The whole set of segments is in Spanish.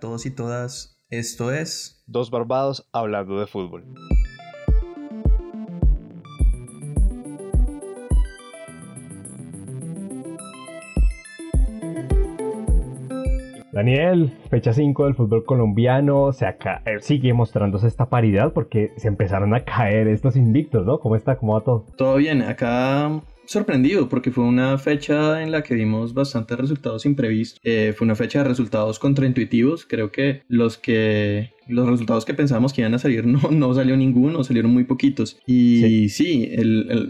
todos y todas. Esto es Dos Barbados hablando de fútbol. Daniel, fecha 5 del fútbol colombiano, se acá, eh, sigue mostrándose esta paridad porque se empezaron a caer estos invictos, ¿no? ¿Cómo está? ¿Cómo va todo? Todo bien, acá sorprendido porque fue una fecha en la que vimos bastantes resultados imprevistos. Eh, fue una fecha de resultados contraintuitivos. Creo que los que los resultados que pensábamos que iban a salir no, no salió ninguno, salieron muy poquitos. Y sí,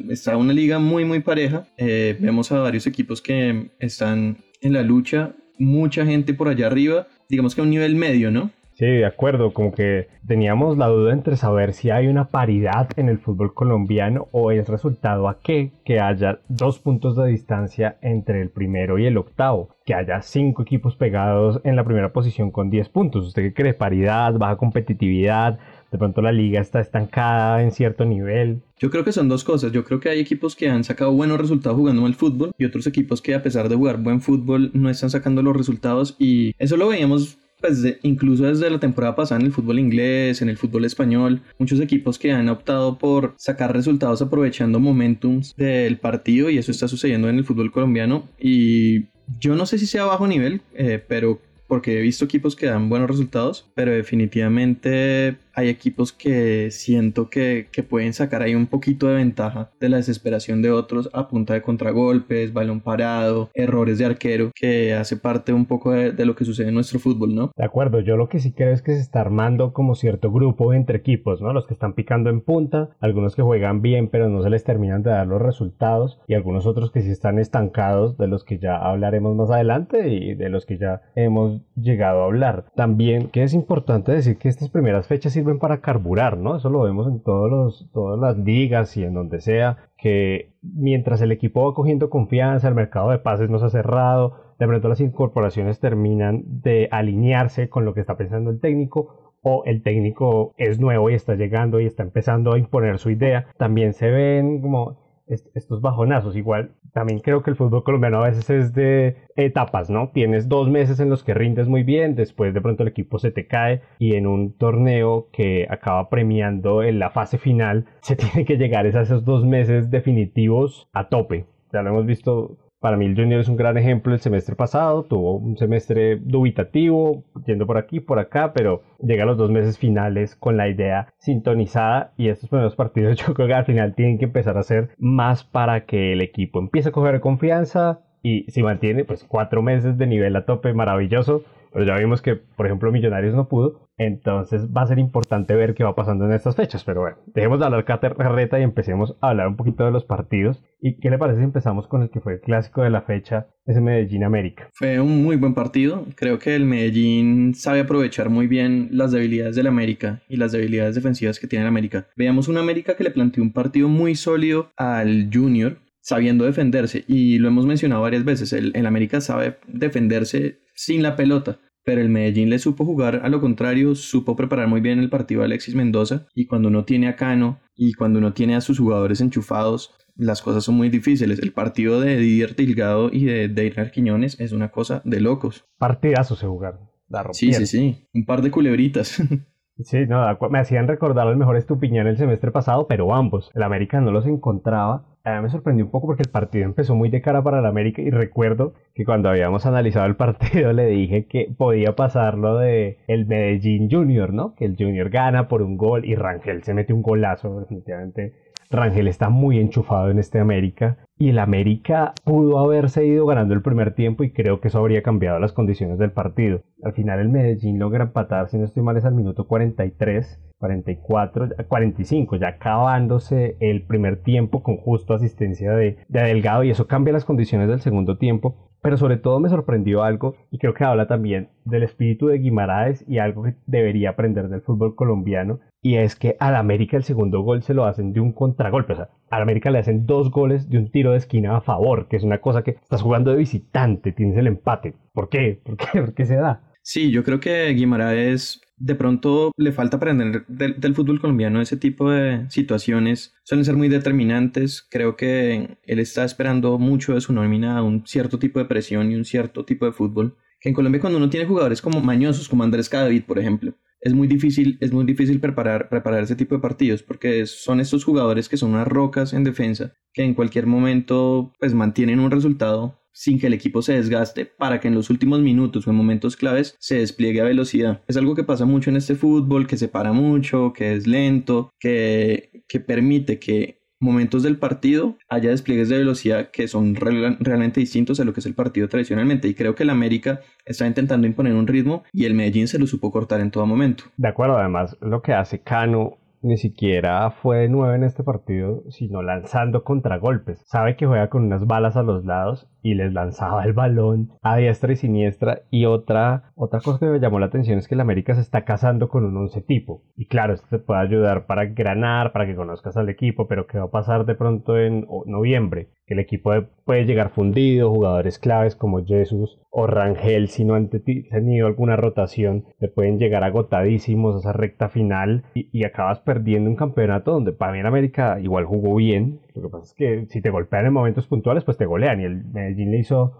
está una liga muy, muy pareja. Eh, vemos a varios equipos que están en la lucha. Mucha gente por allá arriba, digamos que a un nivel medio, ¿no? Sí, de acuerdo, como que teníamos la duda entre saber si hay una paridad en el fútbol colombiano o es resultado a qué que haya dos puntos de distancia entre el primero y el octavo, que haya cinco equipos pegados en la primera posición con 10 puntos. ¿Usted qué cree? ¿Paridad, baja competitividad? De pronto la liga está estancada en cierto nivel. Yo creo que son dos cosas. Yo creo que hay equipos que han sacado buenos resultados jugando mal fútbol y otros equipos que a pesar de jugar buen fútbol no están sacando los resultados y eso lo veíamos pues incluso desde la temporada pasada en el fútbol inglés, en el fútbol español, muchos equipos que han optado por sacar resultados aprovechando momentums del partido y eso está sucediendo en el fútbol colombiano. Y yo no sé si sea bajo nivel, eh, pero porque he visto equipos que dan buenos resultados, pero definitivamente hay equipos que siento que, pueden sacar ahí un poquito de ventaja de la desesperación de otros a punta de contragolpes, balón parado, errores de arquero, que hace parte un poco de, lo que sucede en nuestro fútbol, ¿no? De acuerdo, yo lo que sí creo es que se está armando como cierto grupo entre equipos, ¿no? Los que están picando en punta, algunos que juegan bien pero no se les terminan de dar los resultados y algunos otros que sí están estancados, de los que ya hablaremos más adelante y de los que ya hemos llegado a hablar. También que es importante decir que estas primeras fechas sirven para carburar, ¿no? Eso lo vemos en todos los, todas las ligas y en donde sea, que mientras el equipo va cogiendo confianza, el mercado de pases no se ha cerrado, de pronto las incorporaciones terminan de alinearse con lo que está pensando el técnico o el técnico es nuevo y está llegando y está empezando a imponer su idea. También se ven como estos bajonazos. Igual, también creo que el fútbol colombiano a veces es de etapas, ¿no? Tienes dos meses en los que rindes muy bien, después de pronto el equipo se te cae y en un torneo que acaba premiando en la fase final, se tiene que llegar a esos dos meses definitivos a tope. Ya lo hemos visto para mí Junior es un gran ejemplo el semestre pasado, tuvo un semestre dubitativo, yendo por aquí, por acá, pero llega a los dos meses finales con la idea sintonizada y estos primeros partidos yo creo que al final tienen que empezar a hacer más para que el equipo empiece a coger confianza y si mantiene pues cuatro meses de nivel a tope maravilloso, pero ya vimos que por ejemplo Millonarios no pudo, entonces va a ser importante ver qué va pasando en estas fechas. Pero bueno, dejemos de hablar carreta y empecemos a hablar un poquito de los partidos. ¿Y qué le parece si empezamos con el que fue el clásico de la fecha, ese Medellín América? Fue un muy buen partido. Creo que el Medellín sabe aprovechar muy bien las debilidades del América y las debilidades defensivas que tiene el América. Veamos un América que le planteó un partido muy sólido al Junior, sabiendo defenderse. Y lo hemos mencionado varias veces, el, el América sabe defenderse sin la pelota pero el Medellín le supo jugar a lo contrario, supo preparar muy bien el partido a Alexis Mendoza y cuando uno tiene a Cano y cuando uno tiene a sus jugadores enchufados, las cosas son muy difíciles. El partido de Didier Tilgado y de Deiner Quiñones es una cosa de locos. Partidazos se jugaron. sí, sí, sí. Un par de culebritas. Sí, no, me hacían recordar el mejor Estupiñán el semestre pasado, pero ambos. El América no los encontraba. A mí me sorprendió un poco porque el partido empezó muy de cara para el América y recuerdo que cuando habíamos analizado el partido le dije que podía pasar lo de el Medellín Junior, ¿no? Que el Junior gana por un gol y Rangel se mete un golazo, definitivamente. Rangel está muy enchufado en este América y el América pudo haberse ido ganando el primer tiempo y creo que eso habría cambiado las condiciones del partido. Al final el Medellín logra empatar, si no estoy mal es al minuto 43, 44, 45, ya acabándose el primer tiempo con justo asistencia de, de Delgado y eso cambia las condiciones del segundo tiempo pero sobre todo me sorprendió algo y creo que habla también del espíritu de Guimaraes y algo que debería aprender del fútbol colombiano y es que al América el segundo gol se lo hacen de un contragolpe, o sea, al América le hacen dos goles de un tiro de esquina a favor, que es una cosa que estás jugando de visitante, tienes el empate. ¿Por qué? ¿Por qué? ¿Por qué se da? Sí, yo creo que Guimaraes de pronto le falta aprender del, fútbol colombiano ese tipo de situaciones. Suelen ser muy determinantes. Creo que él está esperando mucho de su nómina un cierto tipo de presión y un cierto tipo de fútbol que en Colombia cuando uno tiene jugadores como mañosos, como Andrés Cadavid, por ejemplo, es muy difícil, es muy difícil preparar, preparar ese tipo de partidos porque son estos jugadores que son unas rocas en defensa que en cualquier momento pues mantienen un resultado sin que el equipo se desgaste para que en los últimos minutos o en momentos claves se despliegue a velocidad. Es algo que pasa mucho en este fútbol, que se para mucho, que es lento, que, que permite que momentos del partido haya despliegues de velocidad que son realmente distintos a lo que es el partido tradicionalmente. Y creo que el América está intentando imponer un ritmo y el Medellín se lo supo cortar en todo momento. De acuerdo, además lo que hace Cano ni siquiera fue de nueve en este partido, sino lanzando contragolpes. Sabe que juega con unas balas a los lados y les lanzaba el balón a diestra y siniestra. Y otra, otra cosa que me llamó la atención es que el América se está casando con un once tipo. Y claro, esto te puede ayudar para granar, para que conozcas al equipo, pero ¿qué va a pasar de pronto en noviembre? El equipo puede llegar fundido, jugadores claves como Jesús o Rangel, si no han tenido alguna rotación, te pueden llegar agotadísimos a esa recta final y, acabas perdiendo un campeonato donde para mí América igual jugó bien, lo que pasa es que si te golpean en momentos puntuales, pues te golean. Y el Medellín le hizo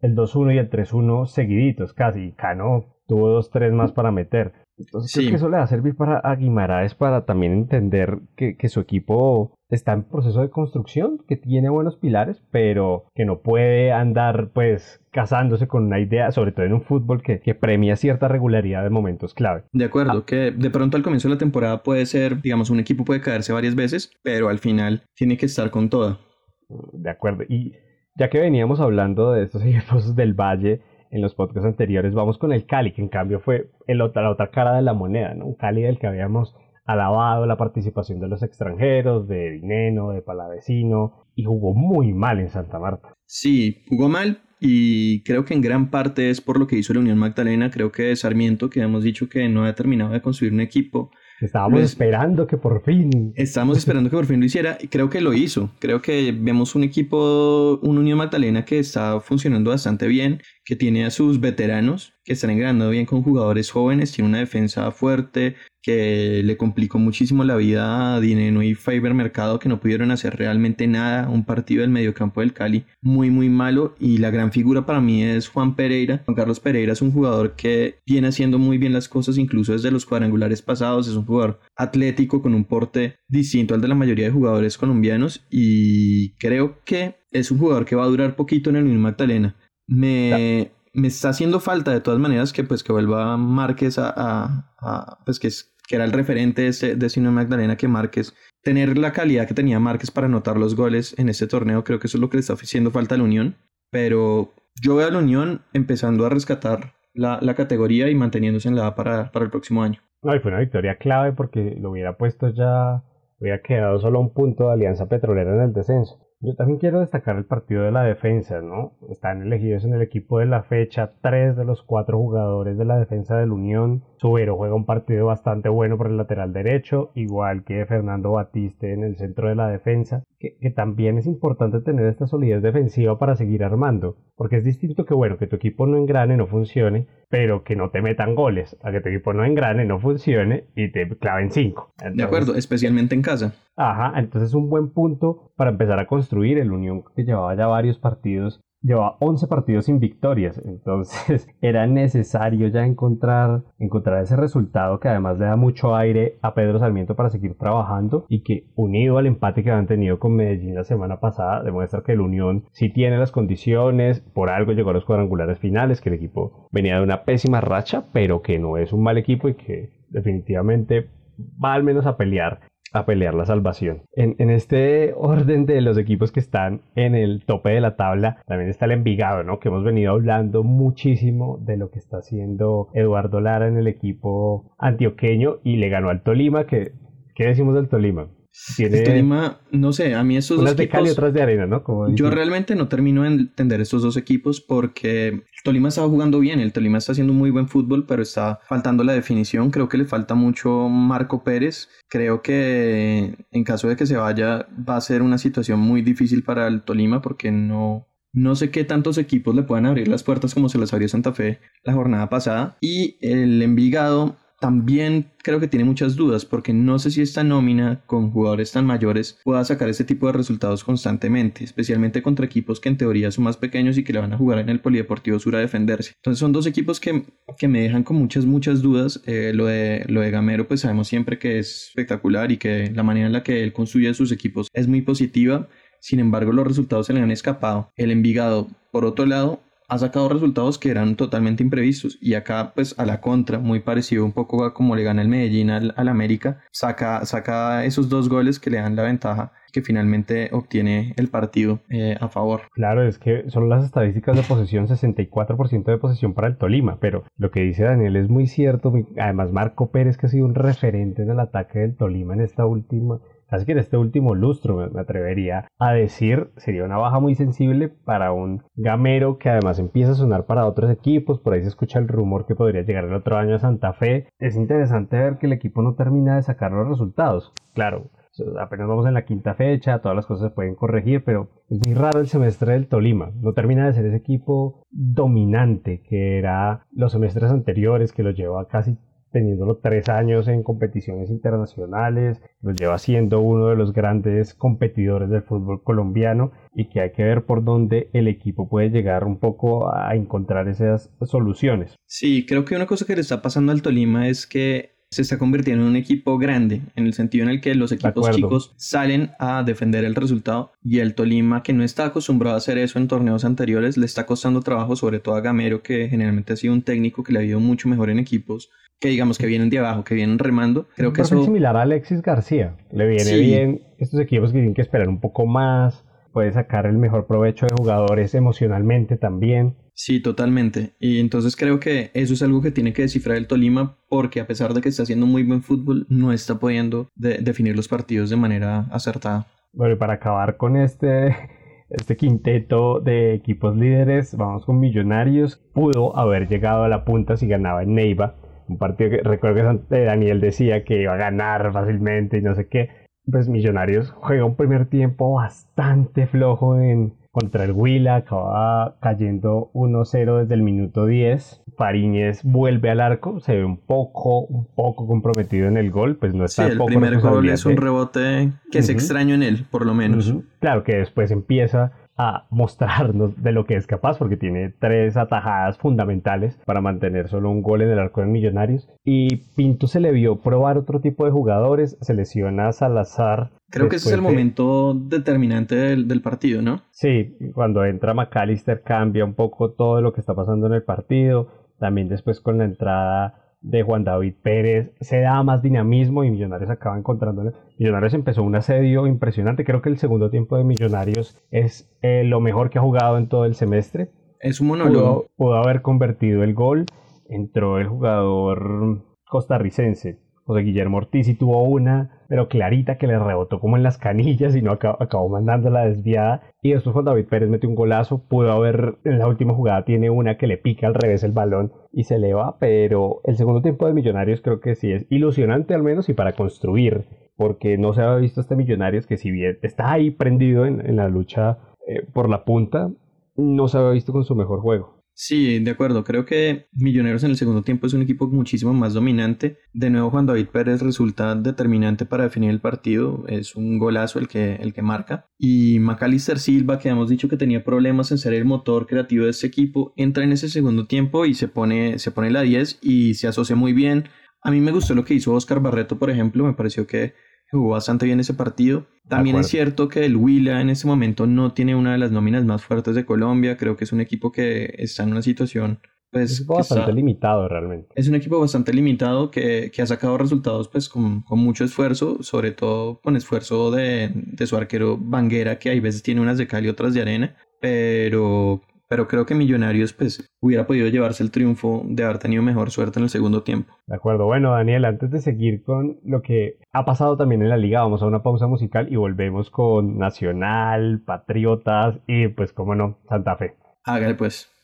el 2-1 y el 3-1 seguiditos casi. Cano tuvo 2-3 más para meter. Entonces creo que eso le va a servir para a Guimaraes para también entender que, que, su equipo está en proceso de construcción, que tiene buenos pilares, pero que no puede andar pues casándose con una idea, sobre todo en un fútbol que, que premia cierta regularidad de momentos clave. De acuerdo, ah. que de pronto al comienzo de la temporada puede ser, digamos, un equipo puede caerse varias veces, pero al final tiene que estar con toda. De acuerdo, y ya que veníamos hablando de estos equipos del Valle, en los podcasts anteriores, vamos con el Cali, que en cambio fue la otra cara de la moneda, ¿no? Un Cali del que habíamos alabado la participación de los extranjeros, de Dineno, de Palavecino, y jugó muy mal en Santa Marta. Sí, jugó mal y creo que en gran parte es por lo que hizo la Unión Magdalena, creo que Sarmiento, que hemos dicho que no ha terminado de construir un equipo, Estábamos esperando que por fin. Estábamos esperando que por fin lo hiciera y creo que lo hizo. Creo que vemos un equipo, un Unión Magdalena que está funcionando bastante bien, que tiene a sus veteranos, que están engranando bien con jugadores jóvenes, tiene una defensa fuerte, que le complicó muchísimo la vida a Dineno y Faber Mercado que no pudieron hacer realmente nada. Un partido del mediocampo del Cali muy muy malo y la gran figura para mí es Juan Pereira. Juan Carlos Pereira es un jugador que viene haciendo muy bien las cosas incluso desde los cuadrangulares pasados. Es un jugador atlético con un porte distinto al de la mayoría de jugadores colombianos y creo que es un jugador que va a durar poquito en el Unión Magdalena. Me, me está haciendo falta de todas maneras que pues que vuelva Márquez a, a pues que es que era el referente de, ese, de Magdalena, que Márquez, tener la calidad que tenía Márquez para anotar los goles en este torneo, creo que eso es lo que le está haciendo falta a la Unión. Pero yo veo a la Unión empezando a rescatar la, la categoría y manteniéndose en la A para, para el próximo año. No, y fue una victoria clave porque lo hubiera puesto ya, hubiera quedado solo un punto de Alianza Petrolera en el descenso. Yo también quiero destacar el partido de la defensa, ¿no? Están elegidos en el equipo de la fecha tres de los cuatro jugadores de la defensa de la Unión. Subero juega un partido bastante bueno por el lateral derecho, igual que Fernando Batiste en el centro de la defensa, que, que, también es importante tener esta solidez defensiva para seguir armando, porque es distinto que, bueno, que tu equipo no engrane, no funcione, pero que no te metan goles, a que tu equipo no engrane, no funcione y te claven cinco. de acuerdo, especialmente en casa. Ajá, entonces es un buen punto para empezar a construir el Unión que llevaba ya varios partidos llevaba 11 partidos sin victorias, entonces era necesario ya encontrar, encontrar ese resultado que además le da mucho aire a Pedro Sarmiento para seguir trabajando y que unido al empate que habían tenido con Medellín la semana pasada demuestra que el Unión sí tiene las condiciones, por algo llegó a los cuadrangulares finales, que el equipo venía de una pésima racha, pero que no es un mal equipo y que definitivamente va al menos a pelear a pelear la salvación. En, este orden de los equipos que están en el tope de la tabla, también está el Envigado, ¿no? Que hemos venido hablando muchísimo de lo que está haciendo Eduardo Lara en el equipo antioqueño y le ganó al Tolima, ¿qué decimos del Tolima? Tiene... Tolima, no sé, a mí estos dos equipos... de y otras de arena, ¿no? yo realmente no termino de entender estos dos equipos porque el Tolima está jugando bien, el Tolima está haciendo muy buen fútbol, pero está faltando la definición. Creo que le falta mucho Marco Pérez. Creo que en caso de que se vaya va a ser una situación muy difícil para el Tolima porque no, no sé qué tantos equipos le puedan abrir las puertas como se las abrió Santa Fe la jornada pasada. Y el Envigado también creo que tiene muchas dudas porque no sé si esta nómina con jugadores tan mayores pueda sacar este tipo de resultados constantemente, especialmente contra equipos que en teoría son más pequeños y que le van a jugar en el Polideportivo Sur a defenderse. Entonces son dos equipos que, que me dejan con muchas, muchas dudas. Eh, lo, de, lo de Gamero pues sabemos siempre que es espectacular y que la manera en la que él construye sus equipos es muy positiva. Sin embargo, los resultados se le han escapado. El Envigado, por otro lado, ha sacado resultados que eran totalmente imprevistos y acá pues a la contra, muy parecido un poco a como le gana el Medellín al, América, saca, saca esos dos goles que le dan la ventaja que finalmente obtiene el partido eh, a favor. Claro, es que son las estadísticas de posesión, 64% de posesión para el Tolima, pero lo que dice Daniel es muy cierto, además Marco Pérez que ha sido un referente en el ataque del Tolima en esta última Así que en este último lustro me, atrevería a decir, sería una baja muy sensible para un gamero que además empieza a sonar para otros equipos, por ahí se escucha el rumor que podría llegar el otro año a Santa Fe. Es interesante ver que el equipo no termina de sacar los resultados. Claro, apenas vamos en la quinta fecha, todas las cosas se pueden corregir, pero es muy raro el semestre del Tolima. No termina de ser ese equipo dominante que era los semestres anteriores, que lo lleva casi teniéndolo tres años en competiciones internacionales, lo lleva siendo uno de los grandes competidores del fútbol colombiano y que hay que ver por dónde el equipo puede llegar un poco a encontrar esas soluciones. Sí, creo que una cosa que le está pasando al Tolima es que se está convirtiendo en un equipo grande, en el sentido en el que los equipos chicos salen a defender el resultado y el Tolima, que no está acostumbrado a hacer eso en torneos anteriores, le está costando trabajo, sobre todo a Gamero, que generalmente ha sido un técnico que le ha ido mucho mejor en equipos que digamos que vienen de abajo, que vienen remando. Creo que eso es similar a Alexis García. Le viene bien estos equipos que tienen que esperar un poco más, puede sacar el mejor provecho de jugadores emocionalmente también. Sí, totalmente. Y entonces creo que eso es algo que tiene que descifrar el Tolima porque a pesar de que está haciendo muy buen fútbol, no está pudiendo definir los partidos de manera acertada. Bueno, y para acabar con este, este quinteto de equipos líderes, vamos con Millonarios. Pudo haber llegado a la punta si ganaba en Neiva un partido que recuerdo que Daniel decía que iba a ganar fácilmente y no sé qué. Pues Millonarios juega un primer tiempo bastante flojo en, contra el Huila, acaba cayendo 1-0 desde el minuto 10. Fariñez vuelve al arco, se ve un poco, un poco comprometido en el gol, pues no está sí, el primer gol es un rebote que es extraño en él, por lo menos. Claro que después empieza a mostrarnos de lo que es capaz, porque tiene tres atajadas fundamentales para mantener solo un gol en el arco de Millonarios. Y Pinto se le vio probar otro tipo de jugadores, se lesiona a Salazar. Creo que ese es el momento determinante del, del, partido, ¿no? Sí, cuando entra McAllister cambia un poco todo lo que está pasando en el partido. También después con la entrada de Juan David Pérez se da más dinamismo y Millonarios acaba encontrándole. Millonarios empezó un asedio impresionante. Creo que el segundo tiempo de Millonarios es eh, lo mejor que ha jugado en todo el semestre. Es un monólogo. pudo haber convertido el gol. Entró el jugador costarricense, José Guillermo Ortiz y tuvo una, pero clarita que le rebotó como en las canillas y no acabó, acabó mandando la desviada. Y después Juan David Pérez metió un golazo, pudo haber, en la última jugada tiene una que le pica al revés el balón y se le va, pero el segundo tiempo de Millonarios creo que sí es ilusionante al menos y para construir, porque no se había visto este Millonarios que si bien está ahí prendido en, la lucha eh, por la punta, no se había visto con su mejor juego. Sí, de acuerdo. Creo que Millonarios en el segundo tiempo es un equipo muchísimo más dominante. De nuevo, Juan David Pérez resulta determinante para definir el partido. Es un golazo el que, el que marca. Y Macalister Silva, que hemos dicho que tenía problemas en ser el motor creativo de este equipo, entra en ese segundo tiempo y se pone, se pone la 10 y se asocia muy bien. A mí me gustó lo que hizo Oscar Barreto, por ejemplo. Me pareció que jugó bastante bien ese partido. También es cierto que el Huila en ese momento no tiene una de las nóminas más fuertes de Colombia. Creo que es un equipo que está en una situación pues, es bastante limitado realmente. Es un equipo bastante limitado que, que ha sacado resultados pues con, con, mucho esfuerzo, sobre todo con esfuerzo de, de su arquero Banguera, que hay veces tiene unas de cal y otras de arena, pero pero creo que Millonarios pues hubiera podido llevarse el triunfo de haber tenido mejor suerte en el segundo tiempo. De acuerdo, bueno Daniel, antes de seguir con lo que ha pasado también en la liga, vamos a una pausa musical y volvemos con Nacional, Patriotas y pues como no, Santa Fe. Hágale pues.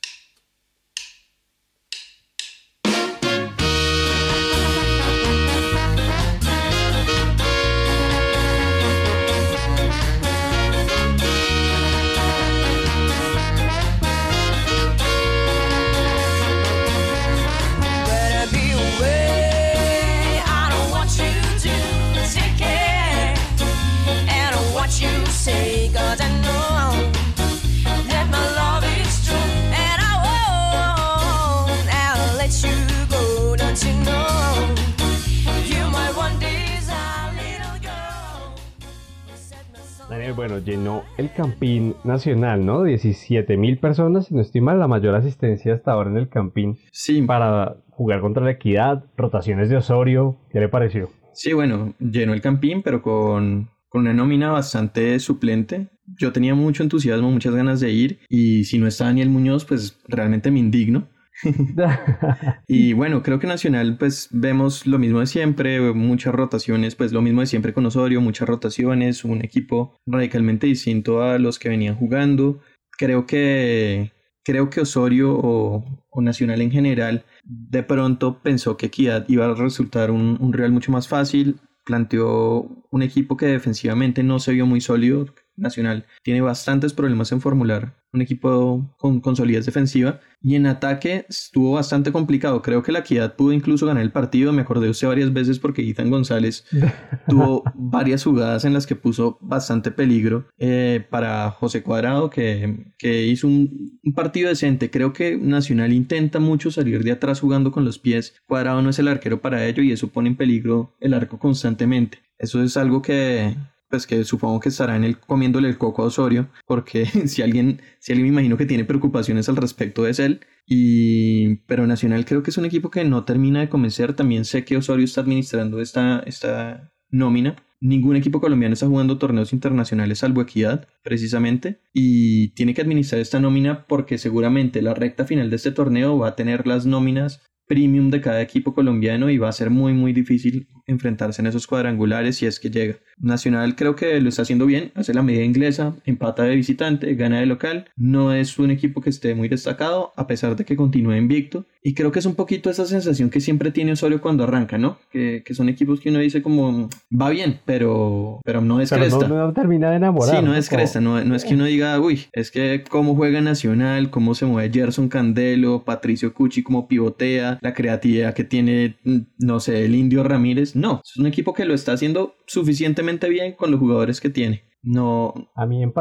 Bueno, llenó el Campín Nacional, ¿no? 17 mil personas, si no estoy mal, la mayor asistencia hasta ahora en el Campín. Sí. Para jugar contra la equidad, rotaciones de Osorio, ¿qué le pareció? Sí, bueno, llenó el Campín, pero con, con una nómina bastante suplente. Yo tenía mucho entusiasmo, muchas ganas de ir, y si no está Daniel Muñoz, pues realmente me indigno. y bueno, creo que Nacional pues vemos lo mismo de siempre, muchas rotaciones, pues lo mismo de siempre con Osorio, muchas rotaciones, un equipo radicalmente distinto a los que venían jugando. Creo que creo que Osorio o, Nacional en general de pronto pensó que Equidad iba a resultar un, un Real mucho más fácil, planteó un equipo que defensivamente no se vio muy sólido, Nacional tiene bastantes problemas en formular un equipo con, con, solidez defensiva y en ataque estuvo bastante complicado. Creo que la Equidad pudo incluso ganar el partido. Me acordé de usted varias veces porque Ethan González tuvo varias jugadas en las que puso bastante peligro eh, para José Cuadrado que, que hizo un, un, partido decente. Creo que Nacional intenta mucho salir de atrás jugando con los pies. Cuadrado no es el arquero para ello y eso pone en peligro el arco constantemente. Eso es algo que, pues que supongo que estará en el comiéndole el coco a Osorio, porque si alguien, si alguien me imagino que tiene preocupaciones al respecto es él. Y, pero Nacional creo que es un equipo que no termina de convencer. También sé que Osorio está administrando esta, esta nómina. Ningún equipo colombiano está jugando torneos internacionales salvo Equidad, precisamente, y tiene que administrar esta nómina porque seguramente la recta final de este torneo va a tener las nóminas premium de cada equipo colombiano y va a ser muy muy difícil enfrentarse en esos cuadrangulares si es que llega. Nacional creo que lo está haciendo bien, hace la medida inglesa, empata de visitante, gana de local, no es un equipo que esté muy destacado a pesar de que continúe invicto y creo que es un poquito esa sensación que siempre tiene Osorio cuando arranca, ¿no? Que, que son equipos que uno dice como va bien, pero, pero no es cresta. No, termina de enamorar. Sí, no es cresta, no, no es que uno diga, uy, es que cómo juega Nacional, cómo se mueve Gerson Candelo, Patricio Cuchi, cómo pivotea, la creatividad que tiene, mm, no sé, el Indio Ramírez. No, es un equipo que lo está haciendo suficientemente bien con los jugadores que tiene. No. A mí en,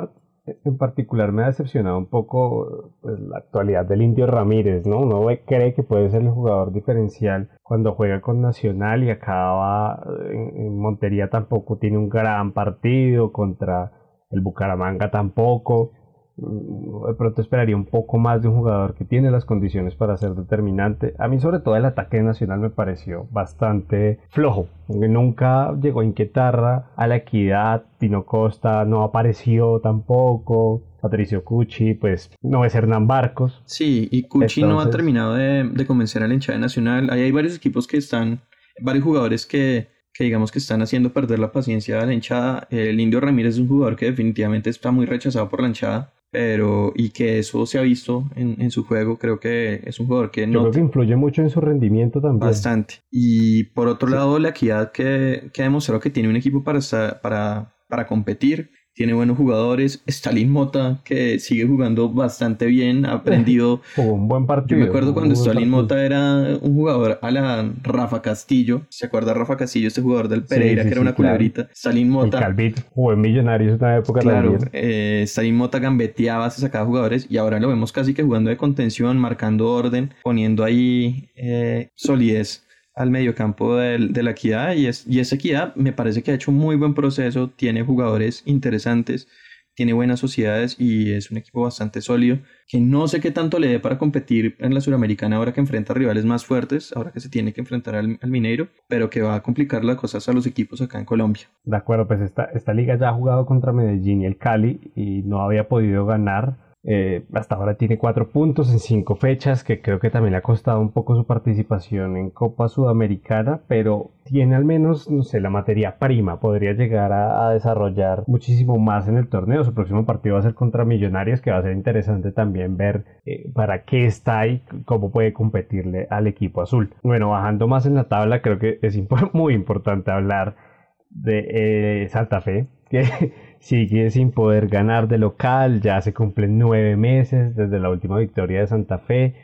en particular me ha decepcionado un poco pues, la actualidad del Indio Ramírez, ¿no? Uno cree que puede ser el jugador diferencial cuando juega con Nacional y acaba en Montería tampoco tiene un gran partido contra el Bucaramanga tampoco. Mm, de pronto esperaría un poco más de un jugador que tiene las condiciones para ser determinante. A mí sobre todo el ataque nacional me pareció bastante flojo, aunque nunca llegó a inquietar a la equidad, Tino Costa no apareció tampoco. Patricio Cucci, pues no es Hernán Barcos. Sí, y Cucci no ha terminado de, de convencer a la hinchada nacional. Ahí hay varios equipos que están, varios jugadores que, que digamos que están haciendo perder la paciencia a la hinchada. El Indio Ramírez es un jugador que definitivamente está muy rechazado por la hinchada pero y que eso se ha visto en, en, su juego, creo que es un jugador que no... Creo que influye mucho en su rendimiento también. Bastante. Y por otro lado, la equidad que, que ha demostrado que tiene un equipo para, para, para competir, tiene buenos jugadores. Stalin Mota, que sigue jugando bastante bien, ha aprendido. un buen partido. Yo me acuerdo cuando Stalin Mota era un jugador a la Rafa Castillo. ¿Se acuerda Rafa Castillo, este jugador del Pereira, que era una culebrita? Stalin Mota. El Calvit jugó en Millonarios en una época Claro, eh, Stalin Mota gambeteaba, se sacaba jugadores y ahora lo vemos casi que jugando de contención, marcando orden, poniendo ahí eh, solidez al mediocampo de, de la equidad y, es, y esa equidad me parece que ha hecho un muy buen proceso, tiene jugadores interesantes, tiene buenas sociedades y es un equipo bastante sólido que no sé qué tanto le dé para competir en la Suramericana ahora que enfrenta rivales más fuertes, ahora que se tiene que enfrentar al, Mineiro, pero que va a complicar las cosas a los equipos acá en Colombia. De acuerdo, pues esta, esta liga ya ha jugado contra Medellín y el Cali y no había podido ganar eh, hasta ahora tiene cuatro puntos en cinco fechas, que creo que también le ha costado un poco su participación en Copa Sudamericana, pero tiene al menos, no sé, la materia prima, podría llegar a, desarrollar muchísimo más en el torneo. Su próximo partido va a ser contra Millonarios, que va a ser interesante también ver eh, para qué está y cómo puede competirle al equipo azul. Bueno, bajando más en la tabla, creo que es muy importante hablar de eh, Santa Fe, que sigue sin poder ganar de local, ya se cumplen nueve meses desde la última victoria de Santa Fe,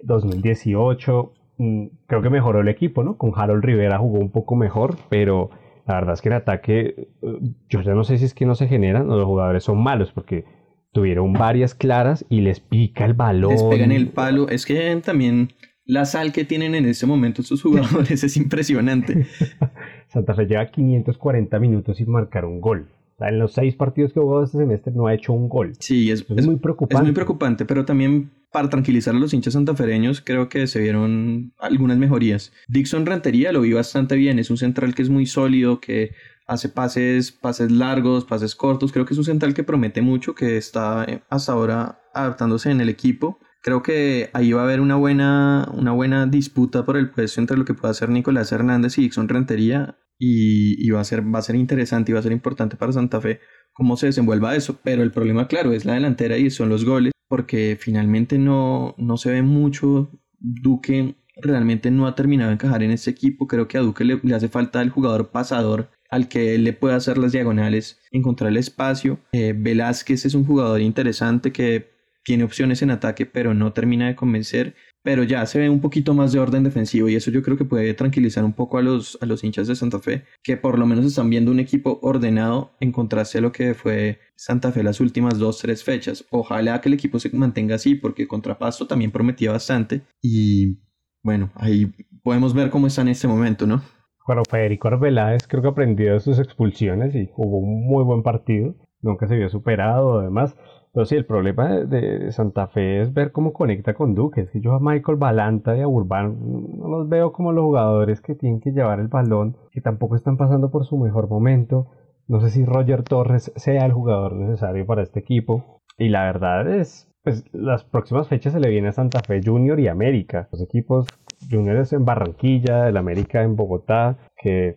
2018, mm, creo que mejoró el equipo, ¿no? Con Harold Rivera jugó un poco mejor, pero la verdad es que el ataque, eh, yo ya no sé si es que no se generan o los jugadores son malos, porque tuvieron varias claras y les pica el balón. Les pegan el palo, es que también la sal que tienen en este momento estos jugadores es impresionante. Santa Fe lleva 540 minutos sin marcar un gol en los seis partidos que ha jugado este semestre no ha hecho un gol. Sí, es, muy preocupante. Es muy preocupante, pero también para tranquilizar a los hinchas santafereños, creo que se vieron algunas mejorías. Dixon Rentería lo vi bastante bien, es un central que es muy sólido, que hace pases, pases largos, pases cortos. Creo que es un central que promete mucho, que está eh, hasta ahora adaptándose en el equipo. Creo que ahí va a haber una buena, una buena disputa por el puesto entre lo que puede hacer Nicolás Hernández y Dixon Rentería. Y, va, a ser, va a ser interesante y va a ser importante para Santa Fe cómo se desenvuelva eso. Pero el problema, claro, es la delantera y son los goles, porque finalmente no, no se ve mucho. Duque realmente no ha terminado de encajar en este equipo. Creo que a Duque le, le hace falta el jugador pasador al que él le puede hacer las diagonales, encontrar el espacio. Eh, Velázquez es un jugador interesante que tiene opciones en ataque, pero no termina de convencer. Pero ya se ve un poquito más de orden defensivo y eso yo creo que puede tranquilizar un poco a los, a los hinchas de Santa Fe, que por lo menos están viendo un equipo ordenado en contraste a lo que fue Santa Fe las últimas dos, tres fechas. Ojalá que el equipo se mantenga así, porque contra Pasto también prometía bastante. Y bueno, ahí podemos ver cómo está en este momento, ¿no? Bueno, Federico Arbeláez creo que aprendió de sus expulsiones y jugó un muy buen partido. Nunca se vio superado, además. Pero sí, el problema de, Santa Fe es ver cómo conecta con Duque. Es que yo a Michael Balanta y a Urbán no los veo como los jugadores que tienen que llevar el balón, que tampoco están pasando por su mejor momento. No sé si Roger Torres sea el jugador necesario para este equipo. Y la verdad es, pues las próximas fechas se le viene a Santa Fe Junior y América. Los equipos Juniors en Barranquilla, el América en Bogotá, que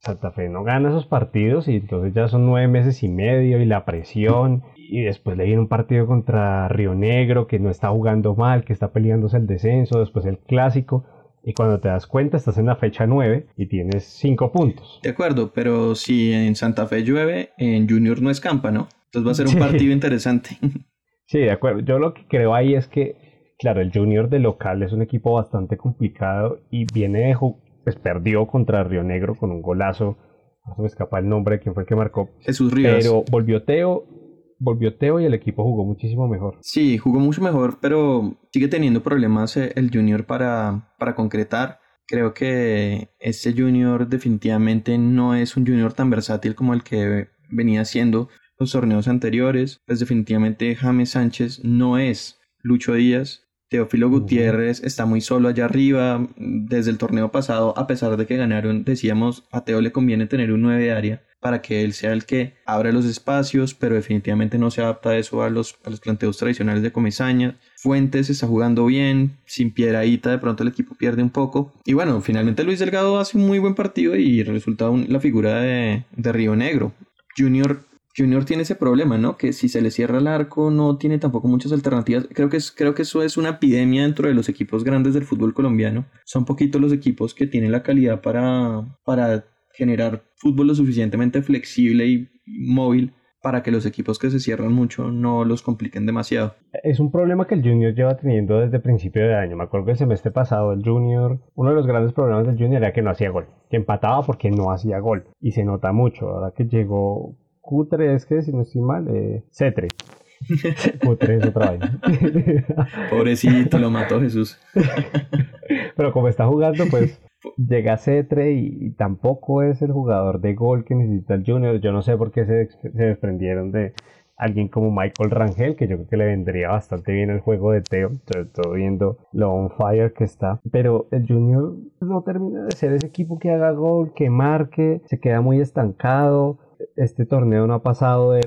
Santa Fe no gana esos partidos y entonces ya son nueve meses y medio y la presión y después le viene un partido contra Río Negro que no está jugando mal, que está peleándose el descenso, después el clásico y cuando te das cuenta estás en la fecha 9 y tienes 5 puntos. De acuerdo, pero si en Santa Fe llueve, en Junior no escampa, ¿no? Entonces va a ser un partido interesante. Sí, de acuerdo. Yo lo que creo ahí es que Claro, el Junior de local es un equipo bastante complicado y viene de pues perdió contra Río Negro con un golazo. No se me escapa el nombre de quién fue el que marcó. Jesús Rivas. Pero volvió Teo, volvió Teo y el equipo jugó muchísimo mejor. Sí, jugó mucho mejor, pero sigue teniendo problemas eh, el Junior para, para concretar. Creo que este Junior definitivamente no es un Junior tan versátil como el que venía siendo los torneos anteriores. Pues definitivamente James Sánchez no es Lucho Díaz. Teófilo Gutiérrez está muy solo allá arriba. Desde el torneo pasado, a pesar de que ganaron, decíamos, a Teo le conviene tener un 9 de área para que él sea el que abra los espacios, pero definitivamente no se adapta eso a los, a los planteos tradicionales de Comisaña. Fuentes está jugando bien, sin Piedraíta de pronto el equipo pierde un poco. Y bueno, finalmente Luis Delgado hace un muy buen partido y resulta la figura de, de Río Negro. Junior Junior tiene ese problema, ¿no? Que si se le cierra el arco no tiene tampoco muchas alternativas. Creo que, es, creo que eso es una epidemia dentro de los equipos grandes del fútbol colombiano. Son poquitos los equipos que tienen la calidad para, para generar fútbol lo suficientemente flexible y móvil para que los equipos que se cierran mucho no los compliquen demasiado. Es un problema que el Junior lleva teniendo desde principio de año. Me acuerdo que el semestre pasado el Junior, uno de los grandes problemas del Junior era que no hacía gol, que empataba porque no hacía gol. Y se nota mucho ahora que llegó Q3, es que si no estoy mal, eh, C3. Q3 es otra vez. Pobrecito, lo mató Jesús. Pero como está jugando, pues llega C3 y, tampoco es el jugador de gol que necesita el Junior. Yo no sé por qué se, se desprendieron de alguien como Michael Rangel, que yo creo que le vendría bastante bien el juego de Teo, todo viendo lo on fire que está. Pero el Junior no termina de ser ese equipo que haga gol, que marque, se queda muy estancado este torneo no ha pasado de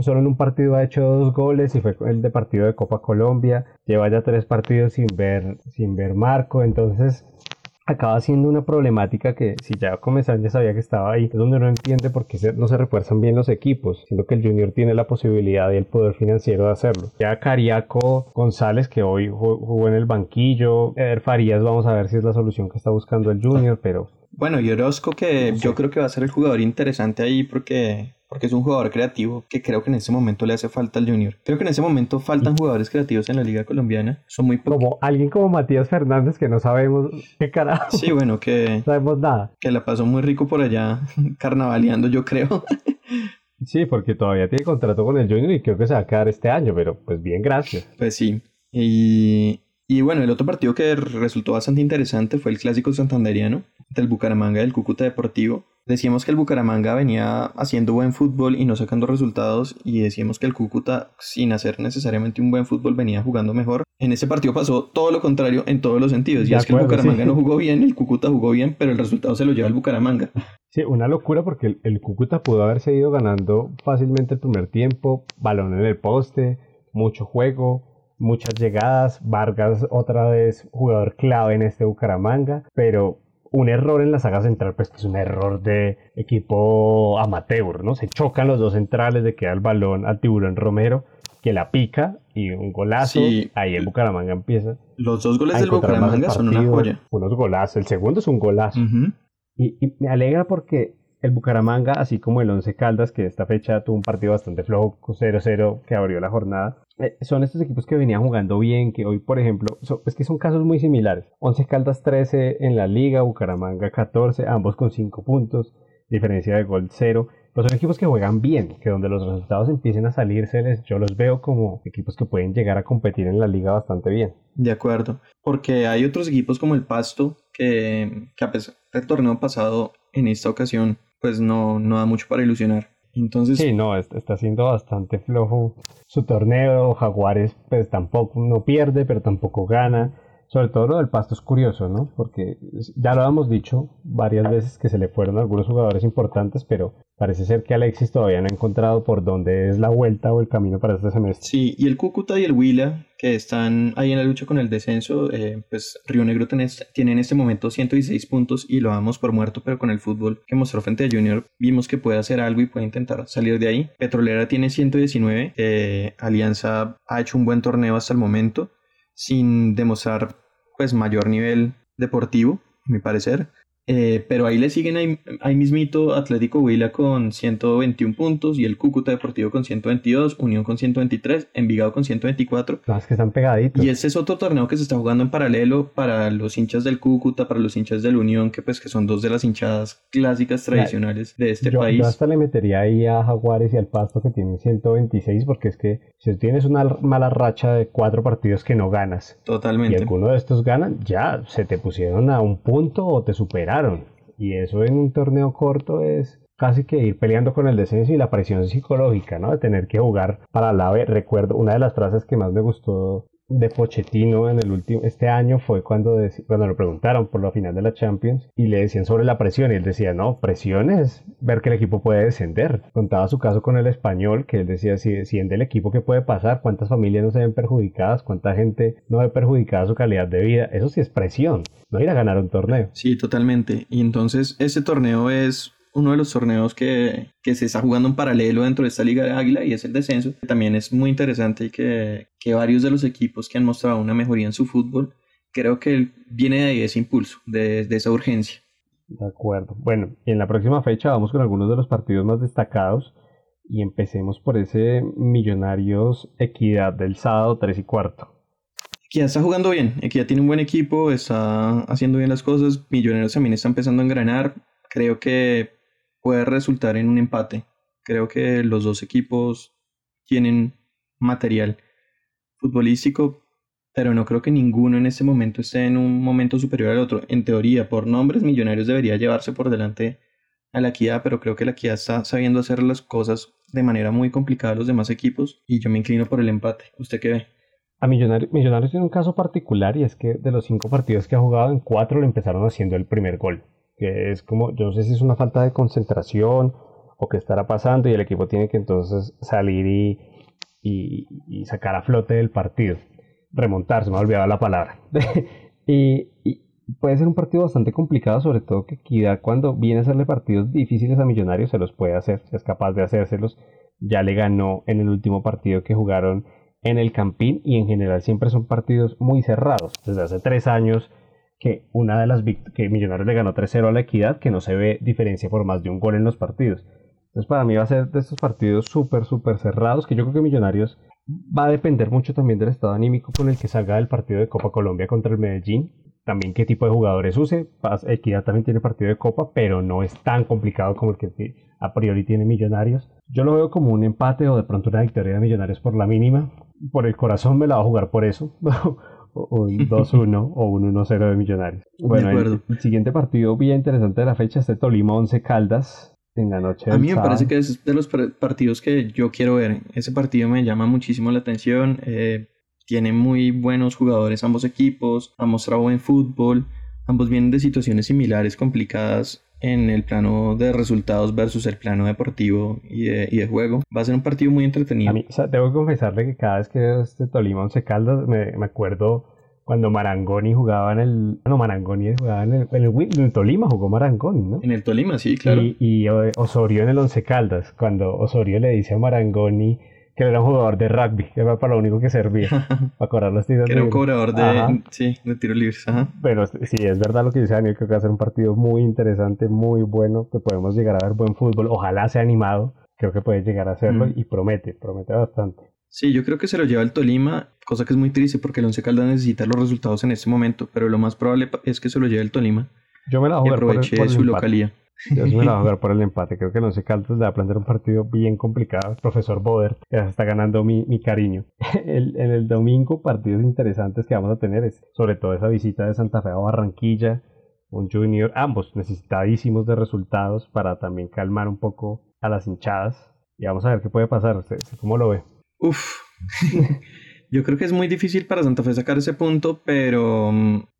solo en un partido ha hecho dos goles y fue el de partido de Copa Colombia. Lleva ya tres partidos sin ver sin ver marco. Entonces acaba siendo una problemática que si ya comenzaron ya sabía que estaba ahí es donde no entiende por qué no se refuerzan bien los equipos siendo que el Junior tiene la posibilidad y el poder financiero de hacerlo. Ya Cariaco González que hoy jugó en el banquillo Farías vamos a ver si es la solución que está buscando el Junior pero bueno, y Orozco que yo creo que va a ser el jugador interesante ahí porque, porque es un jugador creativo que creo que en ese momento le hace falta al Junior. Creo que en ese momento faltan jugadores creativos en la liga colombiana. Son muy Como alguien como Matías Fernández que no sabemos qué carajo. Sí, bueno, que... no sabemos nada. Que la pasó muy rico por allá carnavaleando, yo creo. Sí, porque todavía tiene contrato con el Junior y creo que se va a quedar este año, pero pues bien, gracias. Pues sí. Y, y bueno, el otro partido que resultó bastante interesante fue el clásico santanderiano del Bucaramanga del Cúcuta Deportivo. decíamos que el Bucaramanga venía haciendo buen fútbol y no sacando resultados y decíamos que el Cúcuta sin hacer necesariamente un buen fútbol venía jugando mejor. En ese partido pasó todo lo contrario en todos los sentidos. Y es que el Bucaramanga no jugó bien, el Cúcuta jugó bien, pero el resultado se lo lleva el Bucaramanga. Sí, una locura porque el, Cúcuta pudo haberse ido ganando fácilmente el primer tiempo, balón en el poste, mucho juego, muchas llegadas, Vargas otra vez jugador clave en este Bucaramanga, pero un error en la saga central, pues que es un error de equipo amateur, ¿no? Se chocan los dos centrales, de queda el balón al tiburón Romero, que la pica y un golazo. ahí el Bucaramanga empieza. Los dos goles del Bucaramanga son una joya. Unos golazos, el segundo es un golazo. y, y, me alegra porque el Bucaramanga, así como el Once Caldas, que esta fecha tuvo un partido bastante flojo, 0-0, que abrió la jornada, son estos equipos que venían jugando bien, que hoy, por ejemplo, es que son casos muy similares. Once Caldas 13 en la liga, Bucaramanga 14, ambos con 5 puntos, diferencia de gol 0. Pero son equipos que juegan bien, que donde los resultados empiecen a salirse, yo los veo como equipos que pueden llegar a competir en la liga bastante bien. De acuerdo, porque hay otros equipos como el Pasto que, que a pesar del torneo pasado, en esta ocasión, pues no, no da mucho para ilusionar. Entonces... Sí, no, está siendo bastante flojo su torneo. Jaguares pues tampoco no pierde, pero tampoco gana. Sobre todo lo del pasto es curioso, ¿no? Porque ya lo hemos dicho varias veces que se le fueron algunos jugadores importantes, pero parece ser que Alexis todavía no ha encontrado por dónde es la vuelta o el camino para este semestre. Sí, y el Cúcuta y el Huila, que están ahí en la lucha con el descenso, eh, pues Río Negro tiene en este momento 116 puntos y lo damos por muerto, pero con el fútbol que mostró frente a Junior vimos que puede hacer algo y puede intentar salir de ahí. Petrolera tiene 119, eh, Alianza ha hecho un buen torneo hasta el momento sin demostrar pues mayor nivel deportivo, a mi parecer. Eh, pero ahí le siguen ahí, mismito Atlético Huila con 121 puntos y el Cúcuta Deportivo con 122, Unión con 123, Envigado con 124. Las que están pegaditos. Y ese es otro torneo que se está jugando en paralelo para los hinchas del Cúcuta, para los hinchas del Unión, que pues que son dos de las hinchadas clásicas tradicionales de este país. Yo hasta le metería ahí a Jaguares y al Pasto que tienen 126 porque es que si tienes una mala racha de cuatro partidos que no ganas Totalmente. y alguno de estos ganan, ya se te pusieron a un punto o te superan y eso en un torneo corto es casi que ir peleando con el descenso y la presión psicológica, ¿no? De tener que jugar para la B. Recuerdo una de las frases que más me gustó de Pochettino en el último este año fue cuando cuando lo preguntaron por la final de la Champions y le decían sobre la presión y él decía no presión es ver que el equipo puede descender contaba su caso con el español que él decía si desciende el equipo qué puede pasar cuántas familias no se ven perjudicadas cuánta gente no ve perjudicada su calidad de vida eso sí es presión no ir a ganar un torneo. Sí totalmente. Y entonces ese torneo es uno de los torneos que, se está jugando en paralelo dentro de esta Liga de Águila y es el descenso. También es muy interesante que, que varios de los equipos que han mostrado una mejoría en su fútbol, creo que viene de ahí ese impulso, de, de esa urgencia. De acuerdo. Bueno, en la próxima fecha vamos con algunos de los partidos más destacados y empecemos por ese Millonarios Equidad del sábado 3 y cuarto. Equidad está jugando bien, Equidad tiene un buen equipo, está haciendo bien las cosas, Millonarios también está empezando a engranar, creo que puede resultar en un empate. Creo que los dos equipos tienen material futbolístico, pero no creo que ninguno en este momento esté en un momento superior al otro. En teoría, por nombres, Millonarios debería llevarse por delante a la Equidad, pero creo que la Equidad está sabiendo hacer las cosas de manera muy complicada a los demás equipos y yo me inclino por el empate. ¿Usted qué ve? A Millonarios, Millonarios tiene un caso particular y es que de los cinco partidos que ha jugado, en cuatro le empezaron haciendo el primer gol es como, yo no sé si es una falta de concentración o qué estará pasando y el equipo tiene que entonces salir y, y, sacar a flote del partido, remontarse, me ha olvidado la palabra. y, puede ser un partido bastante complicado, sobre todo que Kida cuando viene a hacerle partidos difíciles a Millonarios se los puede hacer, es capaz de hacérselos. Ya le ganó en el último partido que jugaron en el Campín y en general siempre son partidos muy cerrados. Desde hace tres años que una de las que Millonarios le ganó 3-0 a la Equidad, que no se ve diferencia por más de un gol en los partidos. Entonces para mí va a ser de estos partidos súper, súper cerrados, que yo creo que Millonarios va a depender mucho también del estado anímico con el que salga el partido de Copa Colombia contra el Medellín. También qué tipo de jugadores use. Equidad también tiene partido de Copa, pero no es tan complicado como el que a priori tiene Millonarios. Yo lo veo como un empate o de pronto una victoria de Millonarios por la mínima. Por el corazón me la va a jugar por eso. un 2-1 o un 1-0 de Millonarios. Bueno, el, el, siguiente partido bien interesante de la fecha es de Tolima 11 Caldas en la noche. A mí me parece que es de los partidos que yo quiero ver. Ese partido me llama muchísimo la atención. Eh, tiene muy buenos jugadores ambos equipos, han mostrado buen fútbol. Ambos vienen de situaciones similares, complicadas en el plano de resultados versus el plano deportivo y de, juego. Va a ser un partido muy entretenido. A mí, tengo que confesarle que cada vez que este Tolima Once Caldas me, me acuerdo cuando Marangoni jugaba en el. No, Marangoni jugaba en el, en el, Tolima, jugó Marangoni, ¿no? En el Tolima, sí, claro. Y, Osorio en el Once Caldas, cuando Osorio le dice a Marangoni que era un jugador de rugby, que era para lo único que servía, para cobrar los tiros Que era un cobrador de, sí, de tiros libres. Ajá. Pero sí, es verdad lo que dice Daniel, creo que va a ser un partido muy interesante, muy bueno, que podemos llegar a ver buen fútbol. Ojalá sea animado, creo que puede llegar a hacerlo y promete, promete bastante. Sí, yo creo que se lo lleva el Tolima, cosa que es muy triste porque el Once Caldas necesita los resultados en este momento, pero lo más probable es que se lo lleve el Tolima. Yo me la voy a aproveche por su localía. Yo me la voy a jugar por el empate. Creo que el Once Caldas le va a plantear un partido bien complicado. profesor Boder, que ya está ganando mi, mi cariño. El, en el domingo, partidos interesantes que vamos a tener es sobre todo esa visita de Santa Fe a Barranquilla, un Junior, ambos necesitadísimos de resultados para también calmar un poco a las hinchadas. Y vamos a ver qué puede pasar. ¿Cómo lo ve? Uf, yo creo que es muy difícil para Santa Fe sacar ese punto, pero,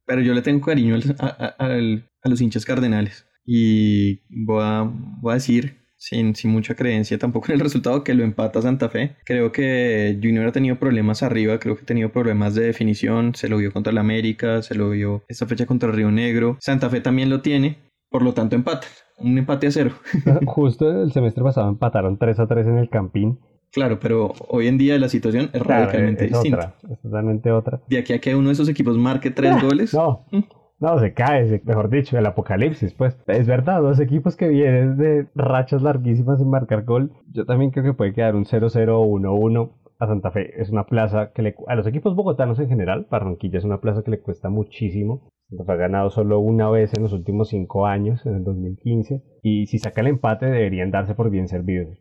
pero yo le tengo cariño a, los hinchas cardenales. Y voy a, voy a decir, sin, sin, mucha creencia tampoco en el resultado, que lo empata Santa Fe. Creo que Junior ha tenido problemas arriba, creo que ha tenido problemas de definición. Se lo vio contra el América, se lo vio esta fecha contra el Río Negro. Santa Fe también lo tiene, por lo tanto empata. Un empate a cero. Justo el semestre pasado empataron 3 a 3 en el Campín. Claro, pero hoy en día la situación es radicalmente distinta. es totalmente otra. De aquí a que uno de esos equipos marque tres ah, goles. No, mm. No, se cae, mejor dicho, el apocalipsis, pues. Es verdad, dos equipos que vienen de rachas larguísimas sin marcar gol. Yo también creo que puede quedar un 0-0 o 1-1 a Santa Fe. Es una plaza que le, a los equipos bogotanos en general, Barranquilla es una plaza que le cuesta muchísimo. Santa Fe ha ganado solo una vez en los últimos cinco años, en el 2015. Y si saca el empate, deberían darse por bien servidos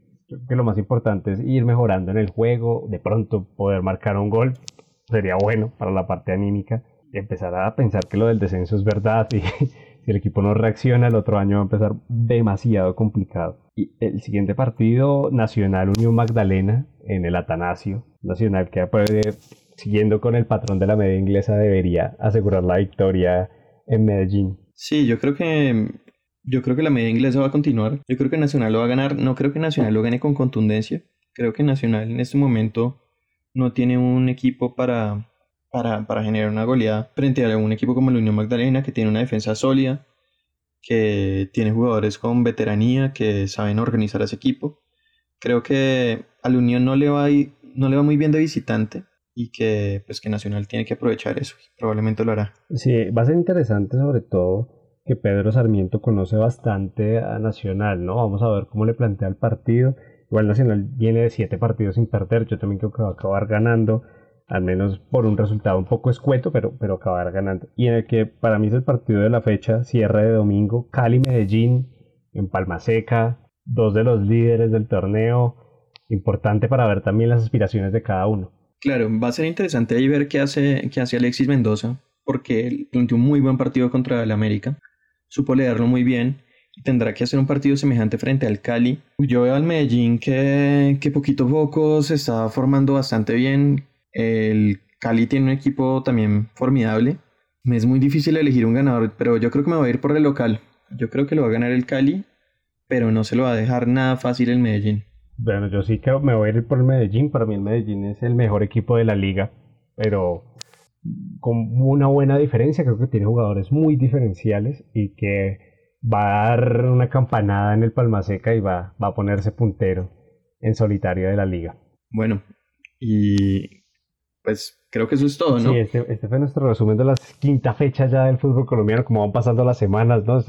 que lo más importante es ir mejorando en el juego, de pronto poder marcar un gol sería bueno para la parte anímica empezar a pensar que lo del descenso es verdad y si el equipo no reacciona el otro año va a empezar demasiado complicado. Y el siguiente partido, Nacional Unión Magdalena en el Atanasio. Nacional que puede, siguiendo con el patrón de la media inglesa debería asegurar la victoria en Medellín. Sí, yo creo que yo creo que la media inglesa va a continuar. Yo creo que Nacional lo va a ganar. No creo que Nacional lo gane con contundencia. Creo que Nacional en este momento no tiene un equipo para, para, para generar una goleada frente a un equipo como el Unión Magdalena, que tiene una defensa sólida, que tiene jugadores con veteranía, que saben organizar a ese equipo. Creo que a la Unión no le va, no le va muy bien de visitante y que pues que Nacional tiene que aprovechar eso. Probablemente lo hará. Sí, va a ser interesante sobre todo que Pedro Sarmiento conoce bastante a Nacional, ¿no? Vamos a ver cómo le plantea el partido. Igual Nacional viene de siete partidos sin perder, yo también creo que va a acabar ganando, al menos por un resultado un poco escueto, pero, pero acabar ganando. Y en el que para mí es el partido de la fecha, cierre de domingo, Cali-Medellín, en Palma Seca, dos de los líderes del torneo, importante para ver también las aspiraciones de cada uno. Claro, va a ser interesante ahí ver qué hace, qué hace Alexis Mendoza, porque planteó un muy buen partido contra el América supo leerlo muy bien y tendrá que hacer un partido semejante frente al Cali. Yo veo al Medellín que, que poquito a poco se está formando bastante bien. El Cali tiene un equipo también formidable. Me es muy difícil elegir un ganador, pero yo creo que me voy a ir por el local. Yo creo que lo va a ganar el Cali, pero no se lo va a dejar nada fácil el Medellín. Bueno, yo sí que me voy a ir por el Medellín. Para mí el Medellín es el mejor equipo de la liga, pero con una buena diferencia, creo que tiene jugadores muy diferenciales y que va a dar una campanada en el Palmaseca y va, va a ponerse puntero en solitario de la liga. Bueno, y pues creo que eso es todo, ¿no? Sí, este, este fue nuestro resumen de las quinta fecha ya del fútbol colombiano, como van pasando las semanas, ¿no?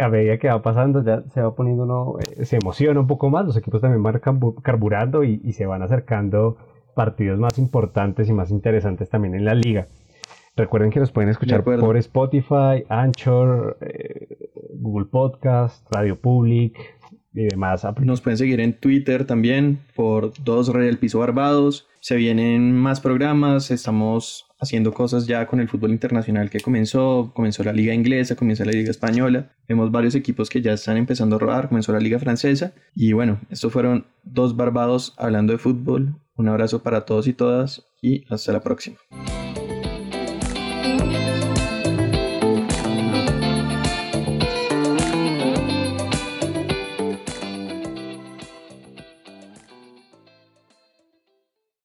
a medida que va pasando ya se va poniendo uno, eh, se emociona un poco más, los equipos también van carburando y, y se van acercando partidos más importantes y más interesantes también en la liga. Recuerden que nos pueden escuchar por Spotify, Anchor, eh, Google Podcast, Radio Public y demás. Nos pueden seguir en Twitter también por Dos Rey del Piso Barbados. Se vienen más programas, estamos haciendo cosas ya con el fútbol internacional que comenzó, comenzó la liga inglesa, comenzó la liga española, vemos varios equipos que ya están empezando a rodar, comenzó la liga francesa y bueno, estos fueron dos barbados hablando de fútbol. Un abrazo para todos y todas y hasta la próxima.